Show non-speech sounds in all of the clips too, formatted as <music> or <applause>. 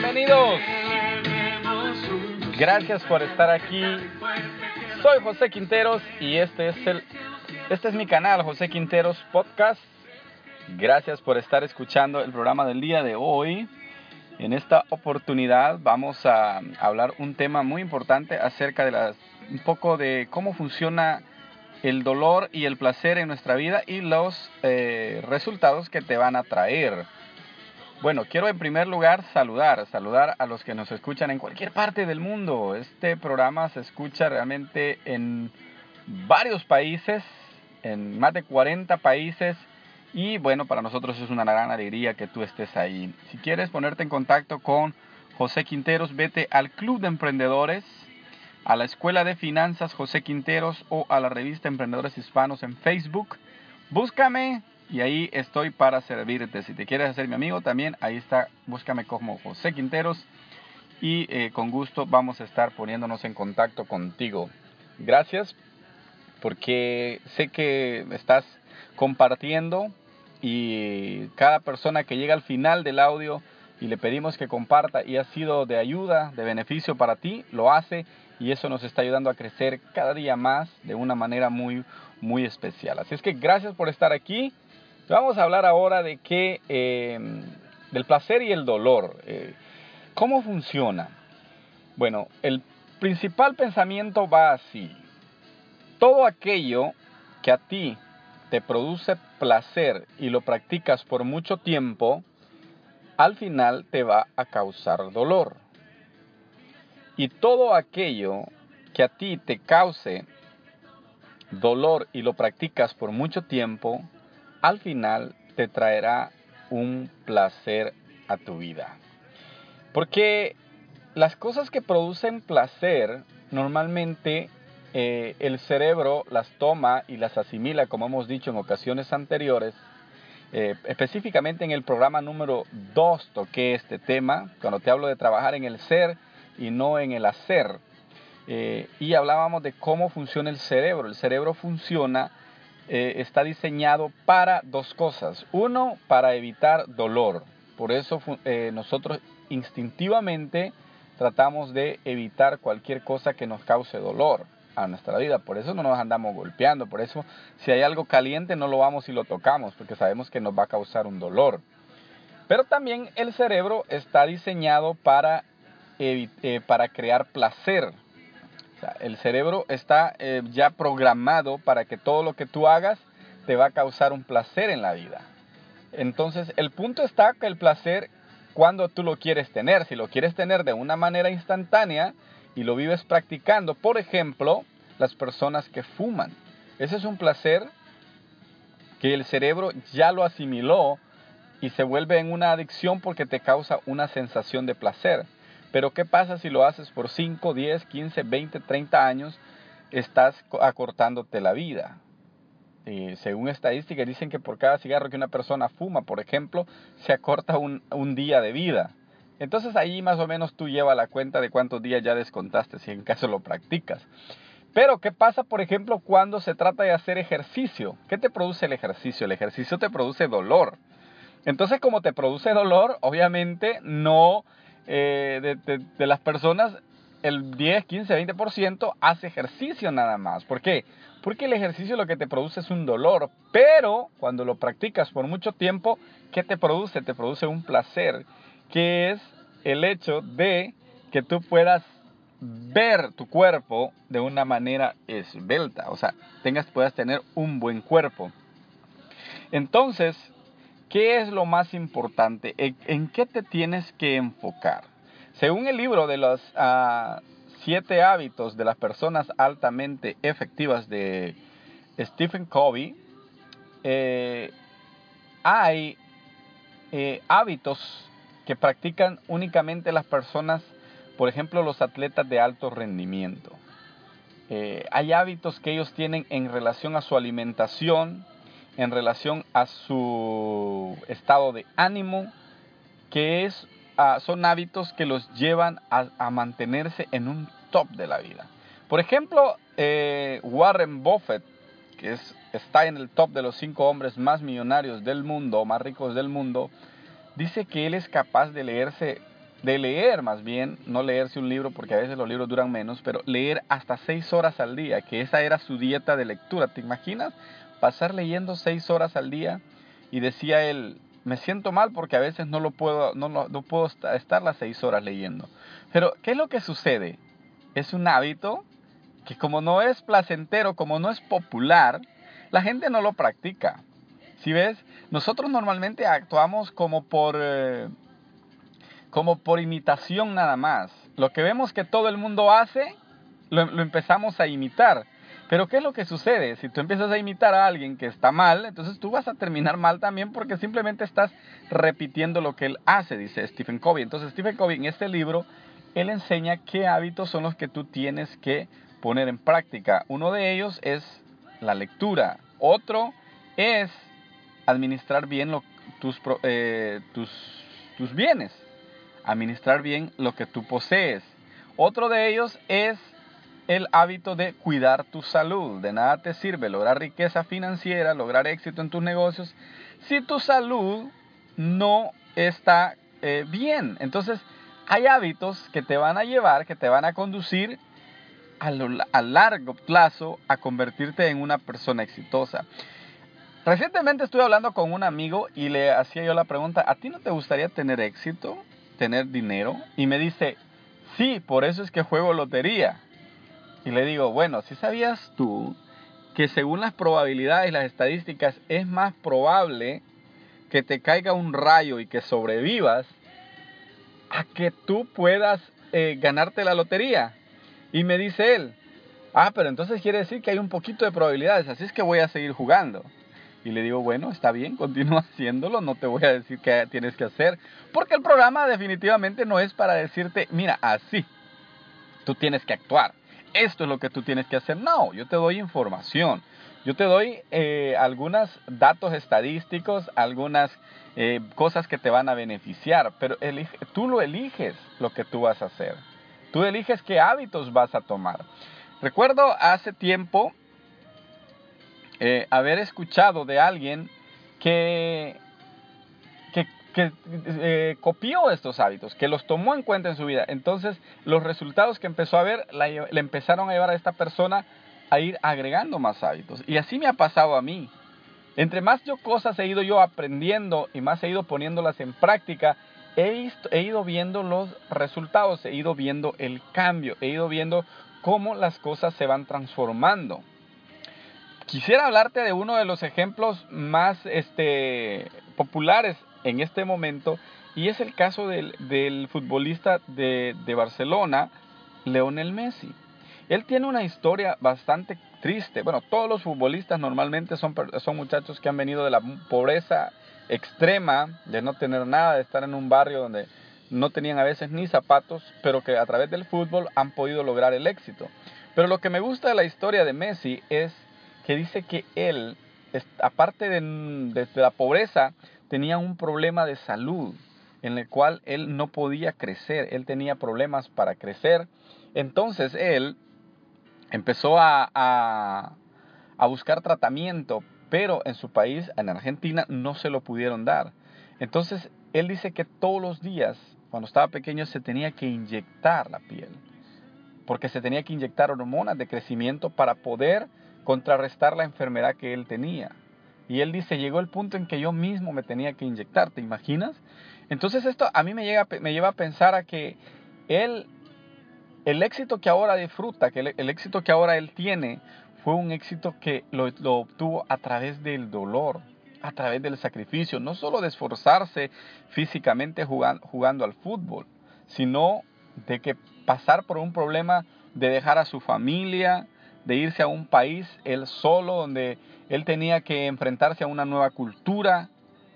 Bienvenidos. Gracias por estar aquí. Soy José Quinteros y este es el este es mi canal José Quinteros Podcast. Gracias por estar escuchando el programa del día de hoy. En esta oportunidad vamos a hablar un tema muy importante acerca de las un poco de cómo funciona el dolor y el placer en nuestra vida y los eh, resultados que te van a traer. Bueno, quiero en primer lugar saludar, saludar a los que nos escuchan en cualquier parte del mundo. Este programa se escucha realmente en varios países, en más de 40 países. Y bueno, para nosotros es una gran alegría que tú estés ahí. Si quieres ponerte en contacto con José Quinteros, vete al Club de Emprendedores, a la Escuela de Finanzas José Quinteros o a la revista Emprendedores Hispanos en Facebook. Búscame, y ahí estoy para servirte. Si te quieres hacer mi amigo también, ahí está, búscame como José Quinteros y eh, con gusto vamos a estar poniéndonos en contacto contigo. Gracias porque sé que estás compartiendo y cada persona que llega al final del audio y le pedimos que comparta y ha sido de ayuda, de beneficio para ti, lo hace y eso nos está ayudando a crecer cada día más de una manera muy, muy especial. Así es que gracias por estar aquí. Vamos a hablar ahora de qué, eh, del placer y el dolor. Eh, ¿Cómo funciona? Bueno, el principal pensamiento va así. Todo aquello que a ti te produce placer y lo practicas por mucho tiempo, al final te va a causar dolor. Y todo aquello que a ti te cause dolor y lo practicas por mucho tiempo, al final te traerá un placer a tu vida. Porque las cosas que producen placer normalmente eh, el cerebro las toma y las asimila, como hemos dicho en ocasiones anteriores. Eh, específicamente en el programa número 2 toqué este tema, cuando te hablo de trabajar en el ser y no en el hacer. Eh, y hablábamos de cómo funciona el cerebro. El cerebro funciona está diseñado para dos cosas. Uno, para evitar dolor. Por eso nosotros instintivamente tratamos de evitar cualquier cosa que nos cause dolor a nuestra vida. Por eso no nos andamos golpeando. Por eso si hay algo caliente no lo vamos y lo tocamos porque sabemos que nos va a causar un dolor. Pero también el cerebro está diseñado para, eh, para crear placer el cerebro está eh, ya programado para que todo lo que tú hagas te va a causar un placer en la vida. Entonces, el punto está que el placer, cuando tú lo quieres tener, si lo quieres tener de una manera instantánea y lo vives practicando, por ejemplo, las personas que fuman. Ese es un placer que el cerebro ya lo asimiló y se vuelve en una adicción porque te causa una sensación de placer. Pero ¿qué pasa si lo haces por 5, 10, 15, 20, 30 años? Estás acortándote la vida. Y según estadísticas dicen que por cada cigarro que una persona fuma, por ejemplo, se acorta un, un día de vida. Entonces ahí más o menos tú llevas la cuenta de cuántos días ya descontaste si en caso lo practicas. Pero ¿qué pasa, por ejemplo, cuando se trata de hacer ejercicio? ¿Qué te produce el ejercicio? El ejercicio te produce dolor. Entonces, como te produce dolor, obviamente no eh, de, las personas, el 10, 15, 20% hace ejercicio nada más. ¿Por qué? Porque el ejercicio lo que te produce es un dolor, pero cuando lo practicas por mucho tiempo, ¿qué te produce? Te produce un placer, que es el hecho de que tú puedas ver tu cuerpo de una manera esbelta, o sea, tengas, puedas tener un buen cuerpo. Entonces, ¿Qué es lo más importante? ¿En qué te tienes que enfocar? Según el libro de los ah, siete hábitos de las personas altamente efectivas de Stephen Covey, eh, hay eh, hábitos que practican únicamente las personas, por ejemplo, los atletas de alto rendimiento. Eh, hay hábitos que ellos tienen en relación a su alimentación, en relación a su estado de ánimo, que es, ah, son hábitos que los llevan a, mantenerse en un top de la vida. Por ejemplo, eh, Warren Buffett, que es, está en el top de los cinco hombres más millonarios del mundo, más ricos del mundo, dice que él es capaz de leerse, de leer más bien, no leerse un libro porque a veces los libros duran menos, pero leer hasta seis horas al día, que esa era su dieta de lectura. ¿Te imaginas pasar leyendo seis horas al día? Y decía él, me siento mal porque a veces no lo puedo, no, no puedo estar las seis horas leyendo. Pero, ¿qué es lo que sucede? Es un hábito que como no es placentero, como no es popular, la gente no lo practica. Si ves, nosotros normalmente actuamos como por, eh, como por imitación nada más. Lo que vemos que todo el mundo hace, lo, lo empezamos a imitar. Pero ¿qué es lo que sucede? Si tú empiezas a imitar a alguien que está mal, entonces tú vas a terminar mal también porque simplemente estás repitiendo lo que él hace, dice Stephen Covey. Entonces Stephen Covey en este libro, él enseña qué hábitos son los que tú tienes que poner en práctica. Uno de ellos es la lectura. Otro es administrar bien tus, eh, tus, tus bienes. Administrar bien lo que tú posees. Otro de ellos es el hábito de cuidar tu salud. De nada te sirve lograr riqueza financiera, lograr éxito en tus negocios, si tu salud no está eh, bien. Entonces, hay hábitos que te van a llevar, que te van a conducir a, largo plazo a convertirte en una persona exitosa. Recientemente estuve hablando con un amigo y le hacía yo la pregunta, ¿a ti no te gustaría tener éxito, tener dinero? Y me dice, sí, por eso es que juego lotería. Y le digo, bueno, si sabías tú que según las probabilidades las estadísticas es más probable que te caiga un rayo y que sobrevivas a que tú puedas eh, ganarte la lotería. Y me dice él, ah, pero entonces quiere decir que hay un poquito de probabilidades, así es que voy a seguir jugando. Y le digo, bueno, está bien, continúa <laughs> haciéndolo, no te voy a decir qué tienes que hacer, porque el programa definitivamente no es para decirte, mira, así, tú tienes que actuar, esto es lo que tú tienes que hacer. No, yo te doy información, yo te doy eh, algunos datos estadísticos, algunas eh, cosas que te van a beneficiar, pero tú lo eliges lo que tú vas a hacer. Tú eliges qué hábitos vas a tomar. Recuerdo hace tiempo eh, haber escuchado de alguien que, que, eh, copió estos hábitos, que los tomó en cuenta en su vida. Entonces, los resultados que empezó a ver le empezaron a llevar a esta persona a ir agregando más hábitos. Y así me ha pasado a mí. Entre más yo cosas he ido yo aprendiendo y más he ido poniéndolas en práctica, he, ido viendo los resultados, he ido viendo el cambio, he ido viendo cómo las cosas se van transformando. Quisiera hablarte de uno de los ejemplos más este, populares en este momento y es el caso del, futbolista de, Barcelona, Leonel Messi. Él tiene una historia bastante triste. Bueno, todos los futbolistas normalmente son, son muchachos que han venido de la pobreza extrema de no tener nada, de estar en un barrio donde no tenían a veces ni zapatos, pero que a través del fútbol han podido lograr el éxito. Pero lo que me gusta de la historia de Messi es que dice que él, aparte de, la pobreza, tenía un problema de salud en el cual él no podía crecer, él tenía problemas para crecer. Entonces él empezó a, a buscar tratamiento pero en su país, en Argentina, no se lo pudieron dar. Entonces, él dice que todos los días, cuando estaba pequeño, se tenía que inyectar la piel, porque se tenía que inyectar hormonas de crecimiento para poder contrarrestar la enfermedad que él tenía. Y él dice, llegó el punto en que yo mismo me tenía que inyectar, ¿te imaginas? Entonces esto a mí me, llega, me lleva a pensar a que él, el éxito que ahora disfruta, que el éxito que ahora él tiene, fue un éxito que lo, obtuvo a través del dolor, a través del sacrificio, no solo de esforzarse físicamente jugando, jugando al fútbol, sino de que pasar por un problema de dejar a su familia, de irse a un país él solo, donde él tenía que enfrentarse a una nueva cultura,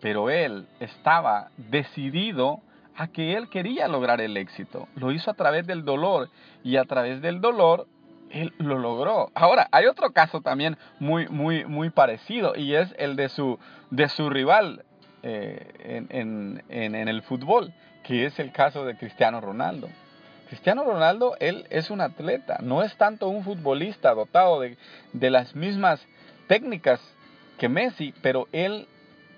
pero él estaba decidido a que él quería lograr el éxito. Lo hizo a través del dolor y a través del dolor él lo logró. Ahora, hay otro caso también muy, muy, muy parecido y es el de su, de su rival eh, en, en, el fútbol, que es el caso de Cristiano Ronaldo. Cristiano Ronaldo, él es un atleta, no es tanto un futbolista dotado de, de las mismas técnicas que Messi, pero él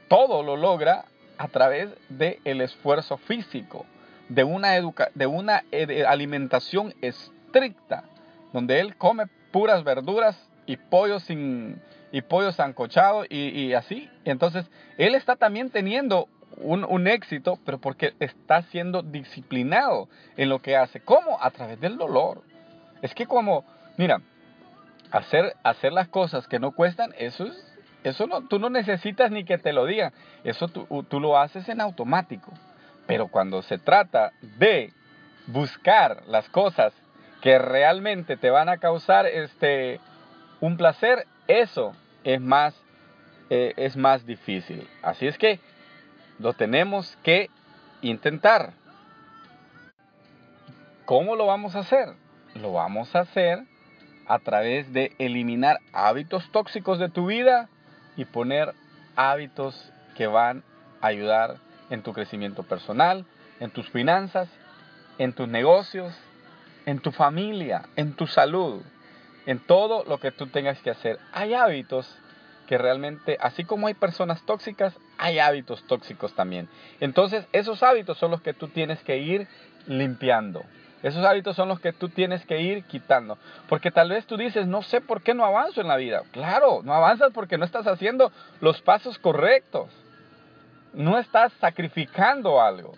todo lo logra a través del el esfuerzo físico, de una, educa de una eh, alimentación estricta, donde él come puras verduras y pollo sin y pollo sancochado y así. Entonces, él está también teniendo un, un, éxito, pero porque está siendo disciplinado en lo que hace. ¿Cómo? A través del dolor. Es que como, mira, hacer, hacer las cosas que no cuestan, eso es eso no, tú no necesitas ni que te lo digan. Eso tú, tú lo haces en automático. Pero cuando se trata de buscar las cosas que realmente te van a causar este, un placer, eso es más, eh, es más difícil. Así es que lo tenemos que intentar. ¿Cómo lo vamos a hacer? Lo vamos a hacer a través de eliminar hábitos tóxicos de tu vida y poner hábitos que van a ayudar en tu crecimiento personal, en tus finanzas, en tus negocios, en tu familia, en tu salud, en todo lo que tú tengas que hacer. Hay hábitos que realmente, así como hay personas tóxicas, hay hábitos tóxicos también. Entonces, esos hábitos son los que tú tienes que ir limpiando. Esos hábitos son los que tú tienes que ir quitando. Porque tal vez tú dices, no sé por qué no avanzo en la vida. Claro, no avanzas porque no estás haciendo los pasos correctos. No estás sacrificando algo.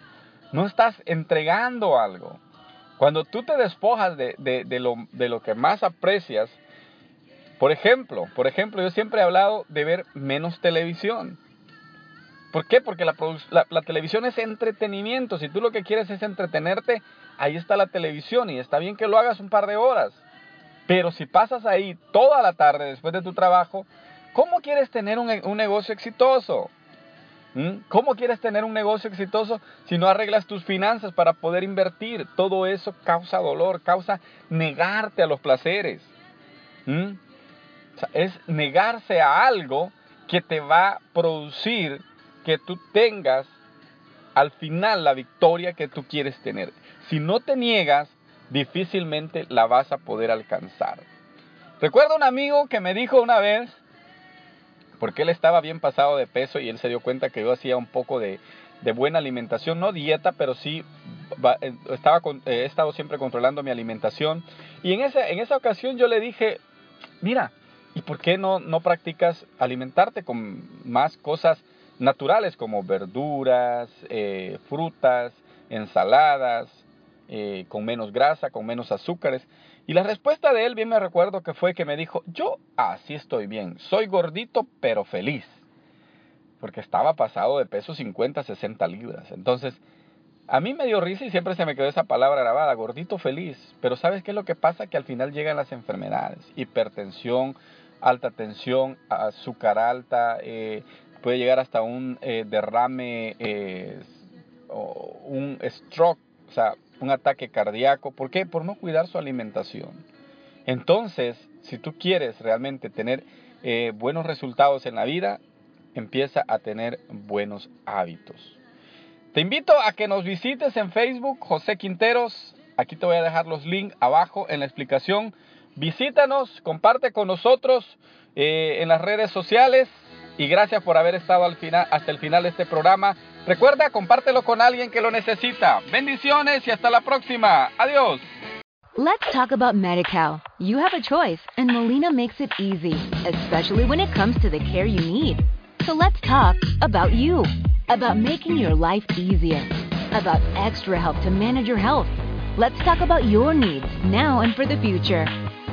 No estás entregando algo. Cuando tú te despojas de, de, lo, de lo que más aprecias, por ejemplo, por ejemplo, yo siempre he hablado de ver menos televisión. ¿Por qué? Porque la, televisión es entretenimiento. Si tú lo que quieres es entretenerte, ahí está la televisión y está bien que lo hagas un par de horas. Pero si pasas ahí toda la tarde después de tu trabajo, ¿cómo quieres tener un, un negocio exitoso? ¿Mm? ¿Cómo quieres tener un negocio exitoso si no arreglas tus finanzas para poder invertir? Todo eso causa dolor, causa negarte a los placeres. ¿Mm? Es negarse a algo que te va a producir que tú tengas al final la victoria que tú quieres tener. Si no te niegas, difícilmente la vas a poder alcanzar. Recuerdo un amigo que me dijo una vez, porque él estaba bien pasado de peso y él se dio cuenta que yo hacía un poco de, buena alimentación, no dieta, pero sí eh, estaba eh, he estado siempre controlando mi alimentación. Y en esa, en esa ocasión yo le dije, mira, ¿y por qué no, no practicas alimentarte con más cosas naturales como verduras, eh, frutas, ensaladas, eh, con menos grasa, con menos azúcares. Y la respuesta de él, bien me recuerdo que fue que me dijo, yo así estoy bien, soy gordito pero feliz. Porque estaba pasado de peso 50, 60 libras. Entonces, a mí me dio risa y siempre se me quedó esa palabra grabada, gordito feliz. Pero ¿sabes qué es lo que pasa? Que al final llegan las enfermedades, hipertensión, alta tensión, azúcar alta, eh, puede llegar hasta un eh, derrame, eh, o un stroke, o sea, un ataque cardíaco. ¿Por qué? Por no cuidar su alimentación. Entonces, si tú quieres realmente tener buenos resultados en la vida, empieza a tener buenos hábitos. Te invito a que nos visites en Facebook, José Quinteros. Aquí te voy a dejar los links abajo en la explicación. Visítanos, comparte con nosotros en las redes sociales y gracias por haber estado hasta el final de este programa. Recuerda, compártelo con alguien que lo necesita. Bendiciones y hasta la próxima. Adiós. Let's talk about MediCal. You have a choice and Molina makes it easy, especially when it comes to the care you need. So let's talk about you, about making your life easier, about extra help to manage your health. Let's talk about your needs now and for the future.